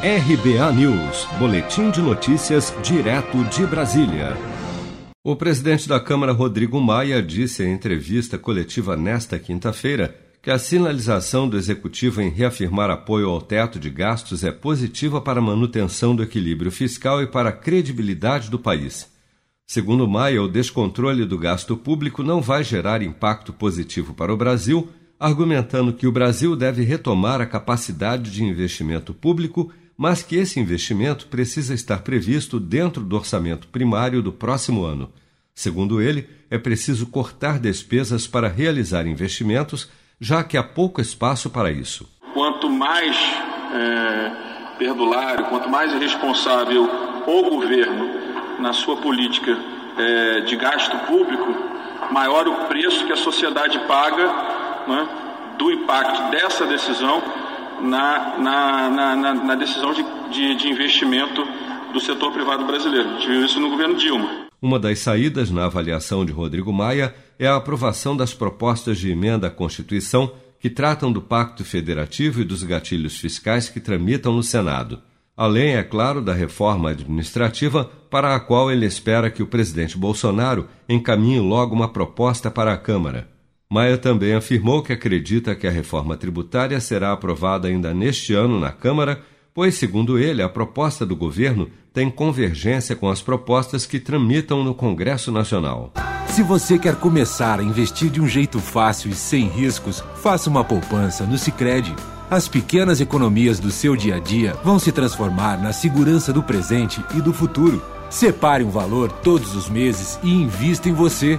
RBA News, Boletim de Notícias, direto de Brasília. O presidente da Câmara, Rodrigo Maia, disse em entrevista coletiva nesta quinta-feira que a sinalização do executivo em reafirmar apoio ao teto de gastos é positiva para a manutenção do equilíbrio fiscal e para a credibilidade do país. Segundo Maia, o descontrole do gasto público não vai gerar impacto positivo para o Brasil, argumentando que o Brasil deve retomar a capacidade de investimento público mas que esse investimento precisa estar previsto dentro do orçamento primário do próximo ano. Segundo ele, é preciso cortar despesas para realizar investimentos, já que há pouco espaço para isso. Quanto mais é, perdulário, quanto mais irresponsável o governo na sua política é, de gasto público, maior o preço que a sociedade paga né, do impacto dessa decisão na, na, na, na decisão de, de, de investimento do setor privado brasileiro. A gente viu isso no governo Dilma. Uma das saídas na avaliação de Rodrigo Maia é a aprovação das propostas de emenda à Constituição que tratam do Pacto Federativo e dos gatilhos fiscais que tramitam no Senado. Além, é claro, da reforma administrativa, para a qual ele espera que o presidente Bolsonaro encaminhe logo uma proposta para a Câmara. Maia também afirmou que acredita que a reforma tributária será aprovada ainda neste ano na Câmara, pois, segundo ele, a proposta do governo tem convergência com as propostas que tramitam no Congresso Nacional. Se você quer começar a investir de um jeito fácil e sem riscos, faça uma poupança no Sicredi. As pequenas economias do seu dia a dia vão se transformar na segurança do presente e do futuro. Separe um valor todos os meses e invista em você.